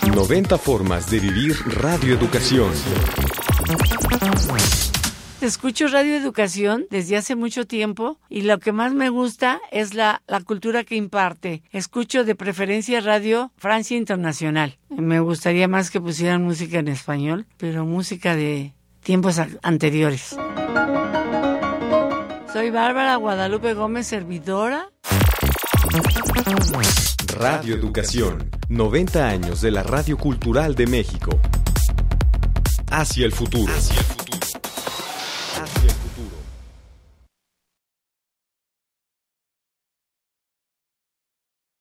90 formas de vivir Radio Educación. Escucho Radio Educación desde hace mucho tiempo y lo que más me gusta es la, la cultura que imparte. Escucho de preferencia Radio Francia Internacional. Me gustaría más que pusieran música en español, pero música de tiempos anteriores. Soy Bárbara Guadalupe Gómez, servidora. Radio Educación. 90 años de la Radio Cultural de México. Hacia el futuro.